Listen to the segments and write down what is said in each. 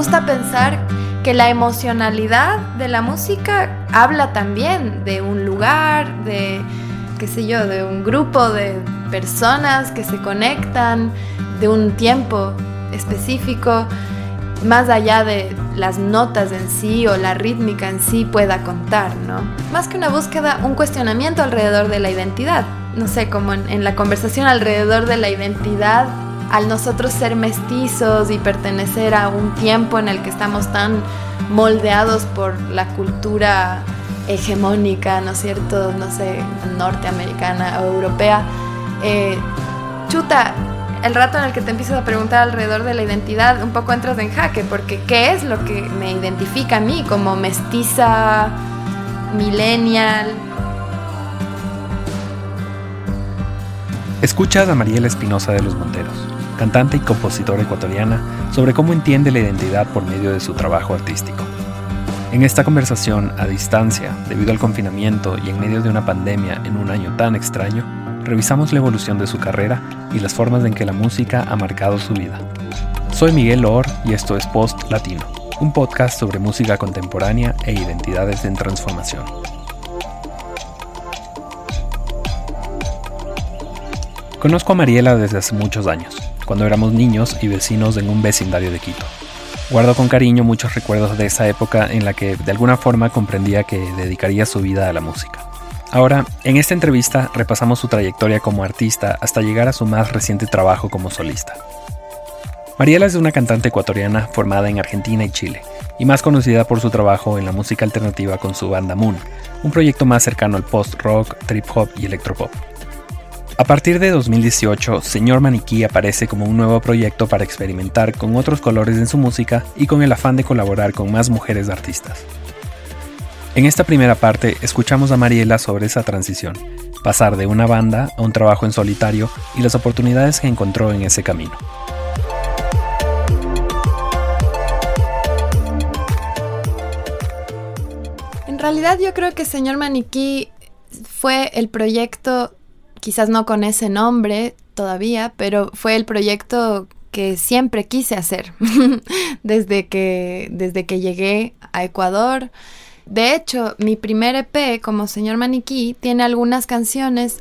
gusta pensar que la emocionalidad de la música habla también de un lugar, de, qué sé yo, de un grupo de personas que se conectan, de un tiempo específico, más allá de las notas en sí o la rítmica en sí pueda contar, ¿no? Más que una búsqueda, un cuestionamiento alrededor de la identidad. No sé, como en, en la conversación alrededor de la identidad al nosotros ser mestizos y pertenecer a un tiempo en el que estamos tan moldeados por la cultura hegemónica, ¿no es cierto? No sé, norteamericana o europea. Eh, chuta, el rato en el que te empiezas a preguntar alrededor de la identidad, un poco entras en jaque, porque ¿qué es lo que me identifica a mí como mestiza, millennial? Escucha a Mariela Espinosa de los Monteros cantante y compositora ecuatoriana, sobre cómo entiende la identidad por medio de su trabajo artístico. En esta conversación a distancia, debido al confinamiento y en medio de una pandemia en un año tan extraño, revisamos la evolución de su carrera y las formas en que la música ha marcado su vida. Soy Miguel Loor y esto es Post Latino, un podcast sobre música contemporánea e identidades en transformación. Conozco a Mariela desde hace muchos años cuando éramos niños y vecinos en un vecindario de Quito. Guardo con cariño muchos recuerdos de esa época en la que de alguna forma comprendía que dedicaría su vida a la música. Ahora, en esta entrevista repasamos su trayectoria como artista hasta llegar a su más reciente trabajo como solista. Mariela es una cantante ecuatoriana formada en Argentina y Chile, y más conocida por su trabajo en la música alternativa con su banda Moon, un proyecto más cercano al post-rock, trip-hop y electropop. A partir de 2018, Señor Maniquí aparece como un nuevo proyecto para experimentar con otros colores en su música y con el afán de colaborar con más mujeres artistas. En esta primera parte escuchamos a Mariela sobre esa transición, pasar de una banda a un trabajo en solitario y las oportunidades que encontró en ese camino. En realidad yo creo que Señor Maniquí fue el proyecto quizás no con ese nombre todavía, pero fue el proyecto que siempre quise hacer desde, que, desde que llegué a Ecuador. De hecho, mi primer EP como señor maniquí tiene algunas canciones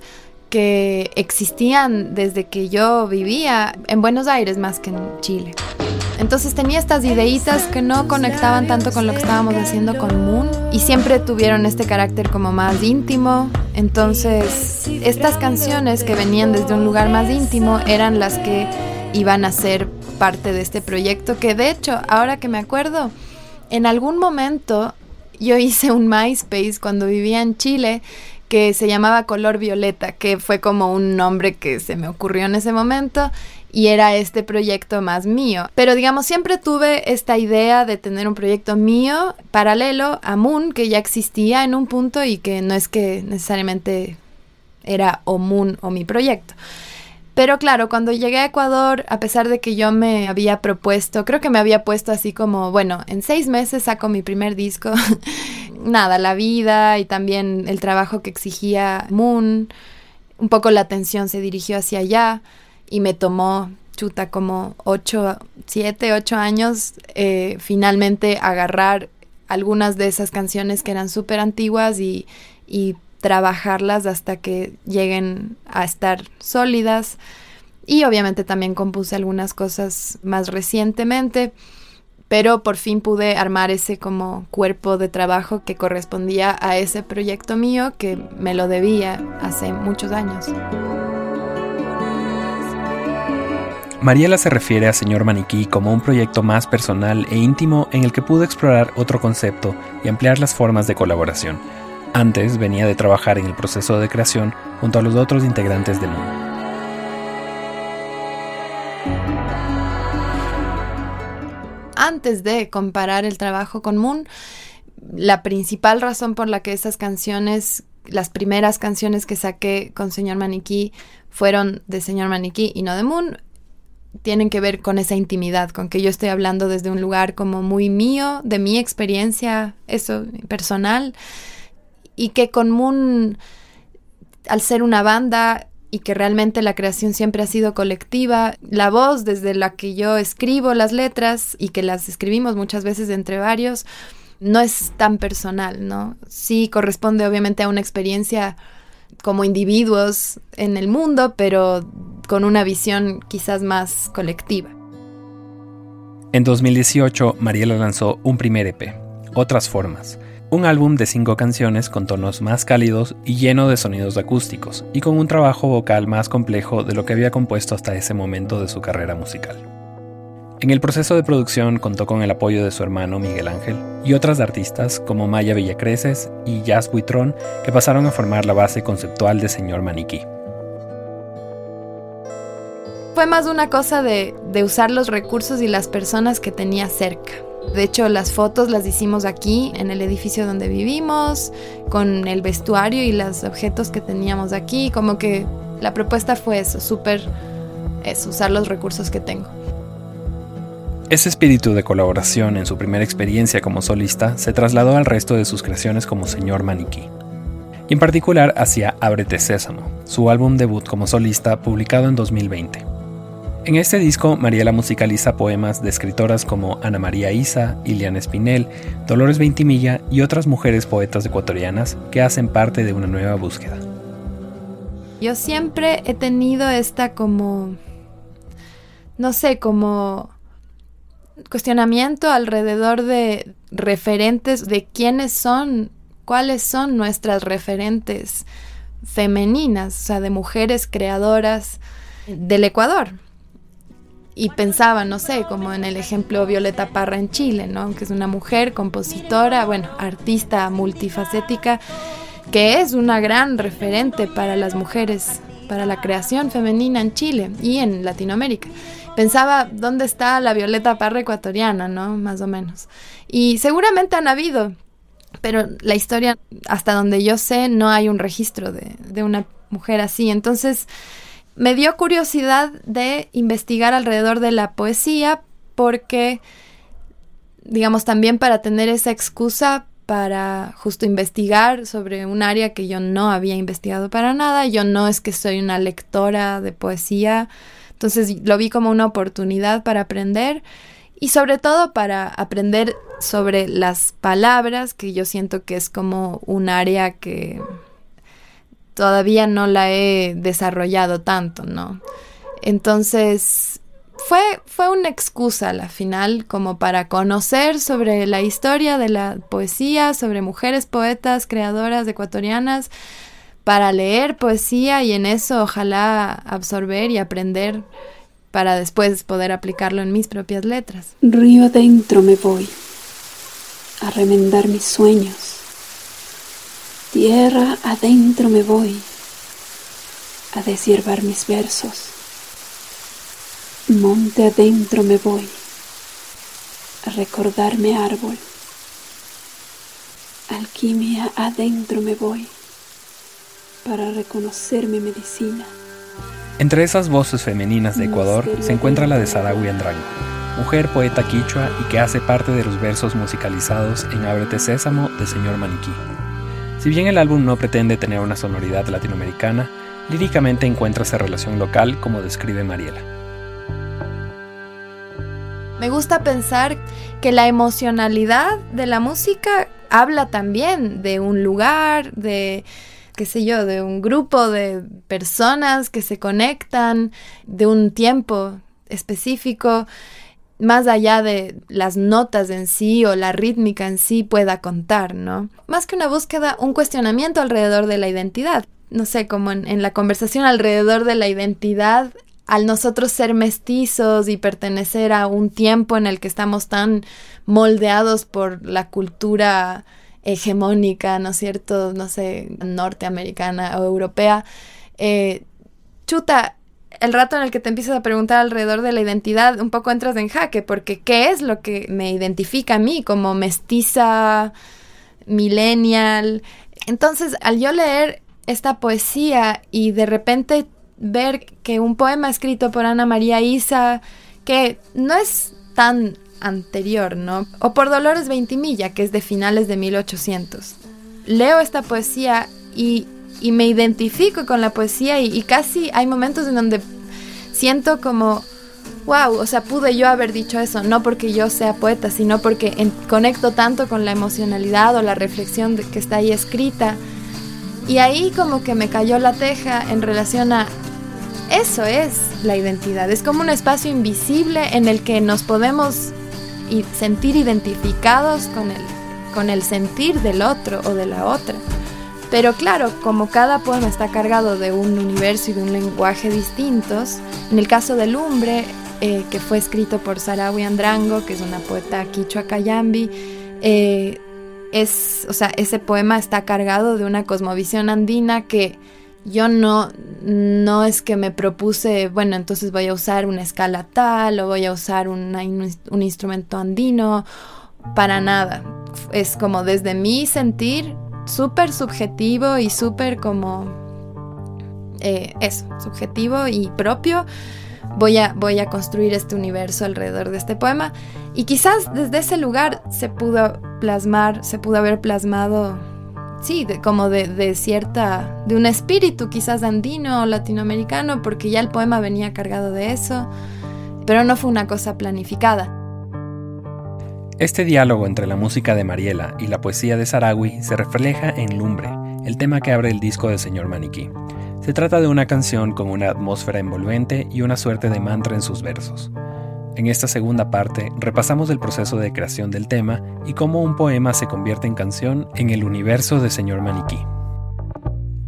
que existían desde que yo vivía en Buenos Aires más que en Chile. Entonces tenía estas ideitas que no conectaban tanto con lo que estábamos haciendo con Moon y siempre tuvieron este carácter como más íntimo. Entonces estas canciones que venían desde un lugar más íntimo eran las que iban a ser parte de este proyecto que de hecho, ahora que me acuerdo, en algún momento yo hice un MySpace cuando vivía en Chile que se llamaba Color Violeta, que fue como un nombre que se me ocurrió en ese momento y era este proyecto más mío. Pero digamos, siempre tuve esta idea de tener un proyecto mío paralelo a Moon, que ya existía en un punto y que no es que necesariamente era o Moon o mi proyecto. Pero claro, cuando llegué a Ecuador, a pesar de que yo me había propuesto, creo que me había puesto así como, bueno, en seis meses saco mi primer disco, nada, la vida y también el trabajo que exigía Moon, un poco la atención se dirigió hacia allá y me tomó chuta como ocho, siete, ocho años eh, finalmente agarrar algunas de esas canciones que eran súper antiguas y, y trabajarlas hasta que lleguen a estar sólidas. Y obviamente también compuse algunas cosas más recientemente, pero por fin pude armar ese como cuerpo de trabajo que correspondía a ese proyecto mío que me lo debía hace muchos años. Mariela se refiere a Señor Maniquí como un proyecto más personal e íntimo en el que pudo explorar otro concepto y ampliar las formas de colaboración. Antes venía de trabajar en el proceso de creación junto a los otros integrantes de Moon. Antes de comparar el trabajo con Moon, la principal razón por la que esas canciones, las primeras canciones que saqué con Señor Maniquí, fueron de Señor Maniquí y no de Moon, tienen que ver con esa intimidad, con que yo estoy hablando desde un lugar como muy mío, de mi experiencia, eso personal, y que con Moon, al ser una banda, y que realmente la creación siempre ha sido colectiva. La voz desde la que yo escribo las letras y que las escribimos muchas veces entre varios, no es tan personal, ¿no? Sí corresponde obviamente a una experiencia como individuos en el mundo, pero con una visión quizás más colectiva. En 2018, Mariela lanzó un primer EP, Otras Formas, un álbum de cinco canciones con tonos más cálidos y lleno de sonidos acústicos, y con un trabajo vocal más complejo de lo que había compuesto hasta ese momento de su carrera musical. En el proceso de producción contó con el apoyo de su hermano Miguel Ángel y otras artistas como Maya Villacreces y Jazz Buitrón que pasaron a formar la base conceptual de Señor Maniquí. Fue más una cosa de, de usar los recursos y las personas que tenía cerca. De hecho, las fotos las hicimos aquí, en el edificio donde vivimos, con el vestuario y los objetos que teníamos aquí. Como que la propuesta fue eso, súper eso, usar los recursos que tengo. Ese espíritu de colaboración en su primera experiencia como solista se trasladó al resto de sus creaciones como señor maniquí. Y en particular hacia Ábrete Sésamo, su álbum debut como solista publicado en 2020. En este disco, Mariela musicaliza poemas de escritoras como Ana María Isa, Iliana Espinel, Dolores Veintimilla y otras mujeres poetas ecuatorianas que hacen parte de una nueva búsqueda. Yo siempre he tenido esta como, no sé, como cuestionamiento alrededor de referentes, de quiénes son, cuáles son nuestras referentes femeninas, o sea, de mujeres creadoras del Ecuador. Y pensaba, no sé, como en el ejemplo Violeta Parra en Chile, ¿no? Que es una mujer compositora, bueno, artista multifacética, que es una gran referente para las mujeres, para la creación femenina en Chile y en Latinoamérica pensaba dónde está la Violeta Parra ecuatoriana, ¿no? Más o menos. Y seguramente han habido, pero la historia, hasta donde yo sé, no hay un registro de, de una mujer así. Entonces, me dio curiosidad de investigar alrededor de la poesía porque, digamos, también para tener esa excusa para justo investigar sobre un área que yo no había investigado para nada. Yo no es que soy una lectora de poesía, entonces lo vi como una oportunidad para aprender y sobre todo para aprender sobre las palabras, que yo siento que es como un área que todavía no la he desarrollado tanto, ¿no? Entonces fue, fue una excusa a la final como para conocer sobre la historia de la poesía, sobre mujeres poetas, creadoras ecuatorianas, para leer poesía y en eso ojalá absorber y aprender para después poder aplicarlo en mis propias letras. Río adentro me voy a remendar mis sueños. Tierra adentro me voy a deshiervar mis versos. Monte adentro me voy a recordarme árbol. Alquimia adentro me voy para reconocer mi medicina. Entre esas voces femeninas de Ecuador se encuentra la de Sarawi Andrango, mujer poeta quichua y que hace parte de los versos musicalizados en Ábrete Sésamo de Señor Maniquí. Si bien el álbum no pretende tener una sonoridad latinoamericana, líricamente encuentra esa relación local como describe Mariela. Me gusta pensar que la emocionalidad de la música habla también de un lugar, de qué sé yo, de un grupo de personas que se conectan, de un tiempo específico, más allá de las notas en sí o la rítmica en sí pueda contar, ¿no? Más que una búsqueda, un cuestionamiento alrededor de la identidad. No sé, como en, la conversación alrededor de la identidad, al nosotros ser mestizos y pertenecer a un tiempo en el que estamos tan moldeados por la cultura hegemónica, ¿no es cierto? No sé, norteamericana o europea. Eh, chuta, el rato en el que te empiezas a preguntar alrededor de la identidad, un poco entras en jaque, porque ¿qué es lo que me identifica a mí como mestiza, millennial? Entonces, al yo leer esta poesía y de repente ver que un poema escrito por Ana María Isa, que no es tan anterior, ¿no? O por Dolores Veintimilla, que es de finales de 1800. Leo esta poesía y y me identifico con la poesía y, casi hay momentos en donde siento como, wow, o sea, pude yo haber dicho eso, no porque yo sea poeta, sino porque conecto tanto con la emocionalidad o la reflexión que está ahí escrita. Y ahí como que me cayó la teja en relación a eso es la identidad, es como un espacio invisible en el que nos podemos sentir identificados con el, con el sentir del otro o de la otra. Pero claro, como cada poema está cargado de un universo y de un lenguaje distintos, en el caso del Lumbre, eh, que fue escrito por Sarawi Andrango, que es una poeta quichua cayambi, eh, es, o sea, ese poema está cargado de una cosmovisión andina que yo no, no es que me propuse, bueno, entonces voy a usar una escala tal o voy a usar un instrumento andino, para nada. Es como desde mi sentir súper subjetivo y súper como eh, eso, subjetivo y propio. Voy a, voy a construir este universo alrededor de este poema. Y quizás desde ese lugar se pudo plasmar, se pudo haber plasmado, sí, como de, de cierta, de un espíritu quizás andino o latinoamericano, porque ya el poema venía cargado de eso, pero no fue una cosa planificada. Este diálogo entre la música de Mariela y la poesía de Sarawi se refleja en Lumbre, el tema que abre el disco del señor Maniquí. Se trata de una canción con una atmósfera envolvente y una suerte de mantra en sus versos. En esta segunda parte repasamos el proceso de creación del tema y cómo un poema se convierte en canción en el universo de Señor Maniquí.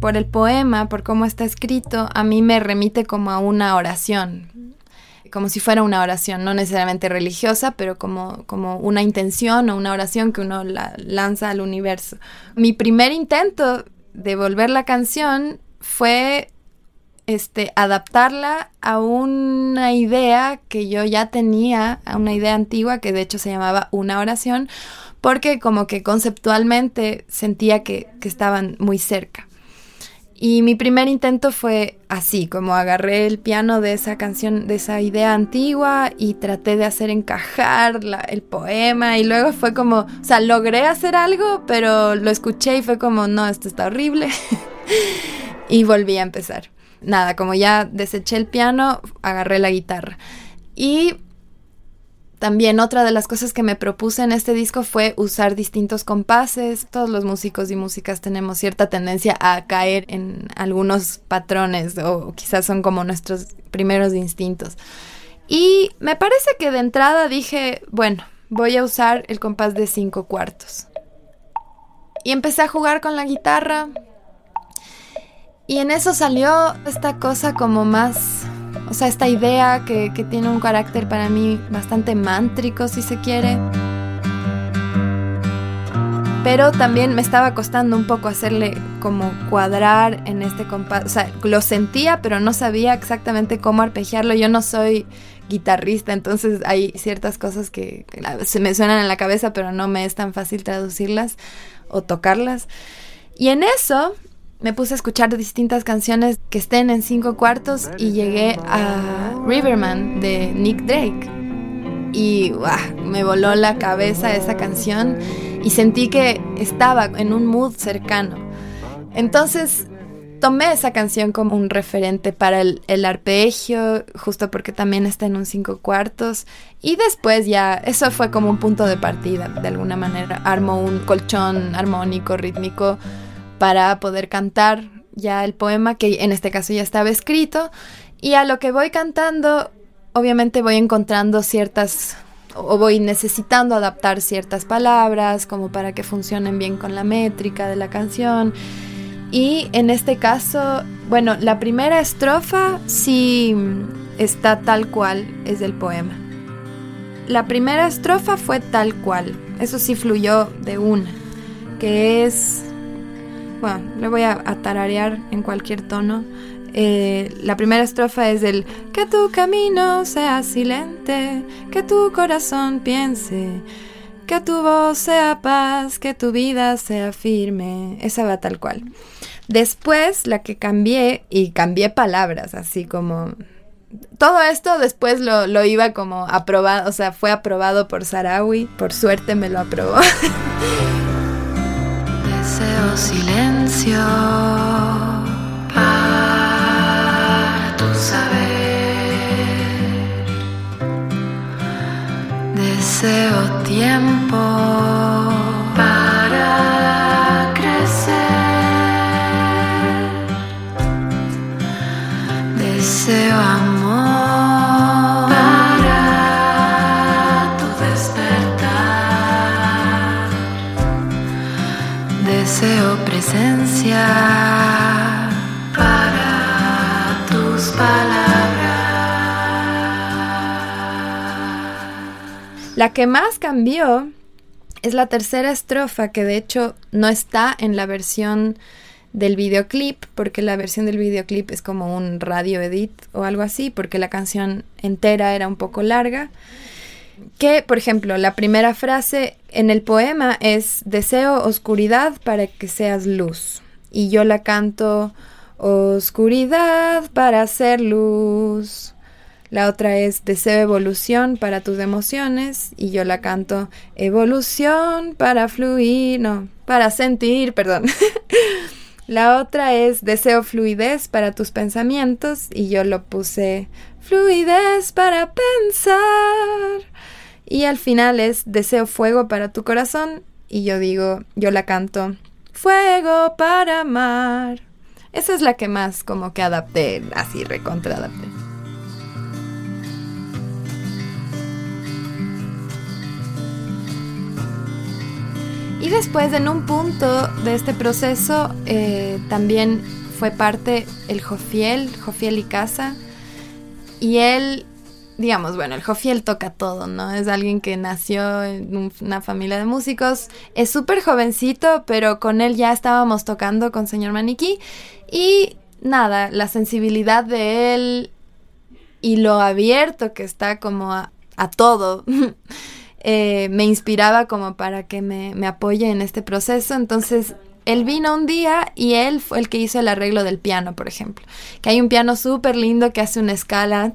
Por el poema, por cómo está escrito, a mí me remite como a una oración, como si fuera una oración, no necesariamente religiosa, pero como, como una intención o una oración que uno la lanza al universo. Mi primer intento de volver la canción fue este, adaptarla a una idea que yo ya tenía, a una idea antigua que de hecho se llamaba una oración, porque como que conceptualmente sentía que, que estaban muy cerca. Y mi primer intento fue así, como agarré el piano de esa canción, de esa idea antigua y traté de hacer encajar el poema y luego fue como, o sea, logré hacer algo, pero lo escuché y fue como, no, esto está horrible. y volví a empezar. Nada, como ya deseché el piano, agarré la guitarra. Y también otra de las cosas que me propuse en este disco fue usar distintos compases. Todos los músicos y músicas tenemos cierta tendencia a caer en algunos patrones o quizás son como nuestros primeros instintos. Y me parece que de entrada dije, bueno, voy a usar el compás de cinco cuartos. Y empecé a jugar con la guitarra. Y en eso salió esta cosa como más o sea, esta idea que, tiene un carácter para mí bastante mántrico, si se quiere. Pero también me estaba costando un poco hacerle como cuadrar en este compás. O sea, lo sentía, pero no sabía exactamente cómo arpegiarlo. Yo no soy guitarrista, entonces hay ciertas cosas que se me suenan en la cabeza, pero no me es tan fácil traducirlas o tocarlas. Y en eso me puse a escuchar distintas canciones que estén en cinco cuartos y llegué a Riverman de Nick Drake. Y me voló la cabeza esa canción y sentí que estaba en un mood cercano. Entonces tomé esa canción como un referente para el, el, arpegio, justo porque también está en un cinco cuartos. Y después ya, eso fue como un punto de partida, de alguna manera. Armo un colchón armónico, rítmico para poder cantar ya el poema que en este caso ya estaba escrito. Y a lo que voy cantando obviamente voy encontrando ciertas o voy necesitando adaptar ciertas palabras como para que funcionen bien con la métrica de la canción. Y en este caso bueno la primera estrofa sí está tal cual es del poema. La primera estrofa fue tal cual eso sí fluyó de una que es bueno, le voy a, tararear en cualquier tono. Eh, la primera estrofa es el que tu camino sea silente, que tu corazón piense, que tu voz sea paz, que tu vida sea firme. Esa va tal cual. Después la que cambié, y cambié palabras, así como... Todo esto después lo, lo iba como aprobado, o sea, fue aprobado por Sarawi, por suerte me lo aprobó. Silencio para tu saber. Deseo tiempo para crecer. Deseo presencia para tus palabras. La que más cambió es la tercera estrofa que de hecho no está en la versión del videoclip, porque la versión del videoclip es como un radio edit o algo así, porque la canción entera era un poco larga. Que, por ejemplo, la primera frase en el poema es Deseo oscuridad para que seas luz. Y yo la canto Oscuridad para ser luz. La otra es Deseo evolución para tus emociones. Y yo la canto Evolución para fluir. No, para sentir, perdón. La otra es deseo fluidez para tus pensamientos y yo lo puse fluidez para pensar. Y al final es deseo fuego para tu corazón y yo digo, yo la canto fuego para amar. Esa es la que más como que adapté, así recontra adapté. Y después, en un punto de este proceso, eh, también fue parte el Jofiel, Jofiel y Casa. Y él, digamos, bueno, el Jofiel toca todo, ¿no? Es alguien que nació en un- una familia de músicos. Es súper jovencito, pero con él ya estábamos tocando con señor Maniquí. Y nada, la sensibilidad de él y lo abierto que está como a, a todo. eh, me inspiraba como para que me, me apoye en este proceso. Entonces, él vino un día y él fue el que hizo el arreglo del piano, por ejemplo. Que hay un piano súper lindo que hace una escala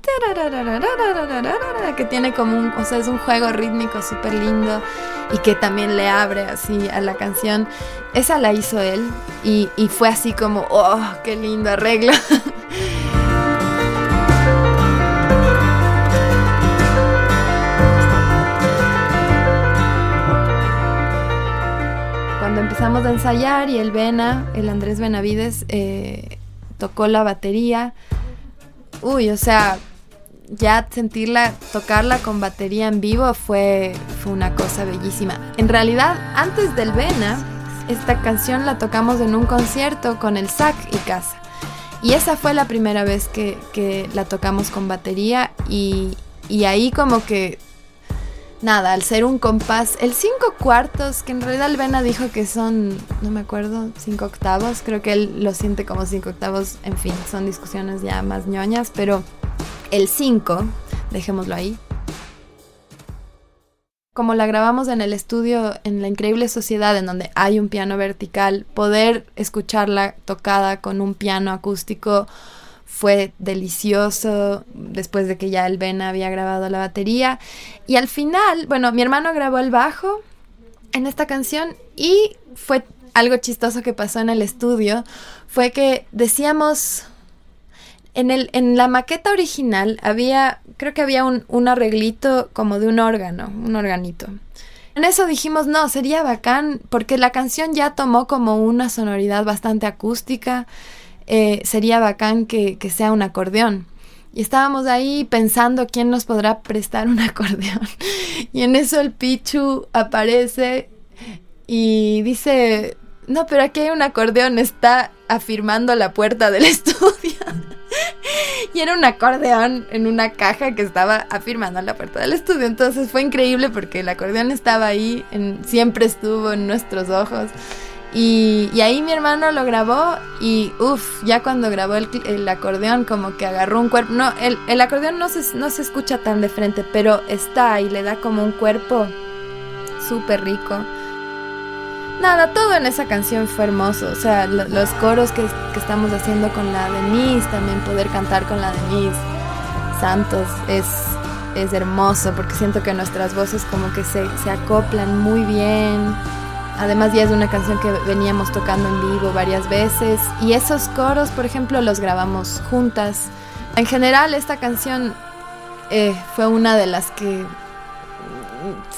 que tiene como un, o sea, es un juego rítmico súper lindo y que también le abre así a la canción. Esa la hizo él y, y fue así como, oh, qué lindo arreglo. empezamos a ensayar y el Vena, el Andrés Benavides, eh, tocó la batería. Uy, o sea, ya sentirla, tocarla con batería en vivo fue, fue una cosa bellísima. En realidad, antes del Vena, esta canción la tocamos en un concierto con el SAC y Casa. Y esa fue la primera vez que, que la tocamos con batería y, y ahí como que nada, al ser un compás, el cinco cuartos, que en realidad el Vena dijo que son, no me acuerdo, cinco octavos, creo que él lo siente como cinco octavos, en fin, son discusiones ya más ñoñas, pero el 5, dejémoslo ahí. Como la grabamos en el estudio en La Increíble Sociedad, en donde hay un piano vertical, poder escucharla tocada con un piano acústico fue delicioso después de que ya el Ben había grabado la batería. Y al final, bueno, mi hermano grabó el bajo en esta canción y fue algo chistoso que pasó en el estudio, fue que decíamos, en, el, en la maqueta original había, creo que había un, un arreglito como de un órgano, un organito. En eso dijimos, no, sería bacán, porque la canción ya tomó como una sonoridad bastante acústica eh, sería bacán que, que, sea un acordeón. Y estábamos ahí pensando quién nos podrá prestar un acordeón. Y en eso el Pichu aparece y dice, no, pero aquí hay un acordeón, está afirmando la puerta del estudio. y era un acordeón en una caja que estaba afirmando la puerta del estudio. Entonces fue increíble porque el acordeón estaba ahí, siempre estuvo en nuestros ojos. Y, ahí mi hermano lo grabó y uff, ya cuando grabó el, el, acordeón como que agarró un cuerpo, no, el, el acordeón no se, no se escucha tan de frente, pero está y le da como un cuerpo súper rico. Nada, todo en esa canción fue hermoso, o sea, lo, los coros que, que, estamos haciendo con la Denise, también poder cantar con la Denise Santos es, es hermoso porque siento que nuestras voces como que se, se acoplan muy bien Además ya es una canción que veníamos tocando en vivo varias veces y esos coros, por ejemplo, los grabamos juntas. En general esta canción eh, fue una de las que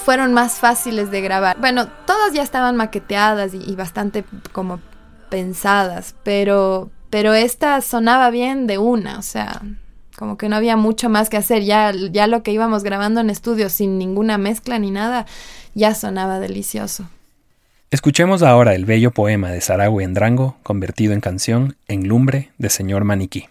fueron más fáciles de grabar. Bueno, todas ya estaban maqueteadas y, bastante como pensadas, pero, pero esta sonaba bien de una, o sea, como que no había mucho más que hacer. Ya, ya lo que íbamos grabando en estudio sin ninguna mezcla ni nada, ya sonaba delicioso. Escuchemos ahora el bello poema de Saragüe Endrango, convertido en canción, en lumbre de señor Maniquí.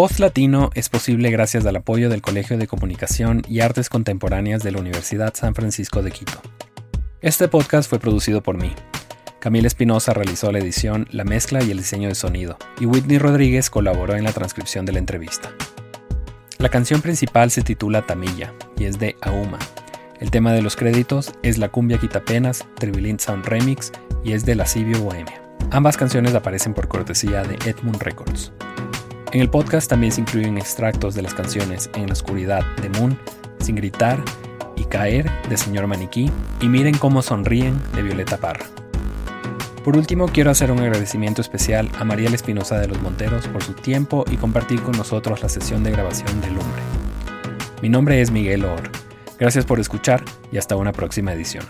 Post Latino es posible gracias al apoyo del Colegio de Comunicación y Artes Contemporáneas de la Universidad San Francisco de Quito. Este podcast fue producido por mí. Camila Espinosa realizó la edición, la mezcla y el diseño de sonido, y Whitney Rodríguez colaboró en la transcripción de la entrevista. La canción principal se titula Tamilla y es de Auma. El tema de los créditos es La cumbia quitapenas, Tribilin Sound Remix y es de Lascivio Bohemia. Ambas canciones aparecen por cortesía de Edmund Records. En el podcast también se incluyen extractos de las canciones En la oscuridad de Moon, Sin gritar y Caer de Señor Maniquí y Miren cómo sonríen de Violeta Parra. Por último, quiero hacer un agradecimiento especial a Mariela Espinosa de los Monteros por su tiempo y compartir con nosotros la sesión de grabación de Lumbre. Mi nombre es Miguel Or. Gracias por escuchar y hasta una próxima edición.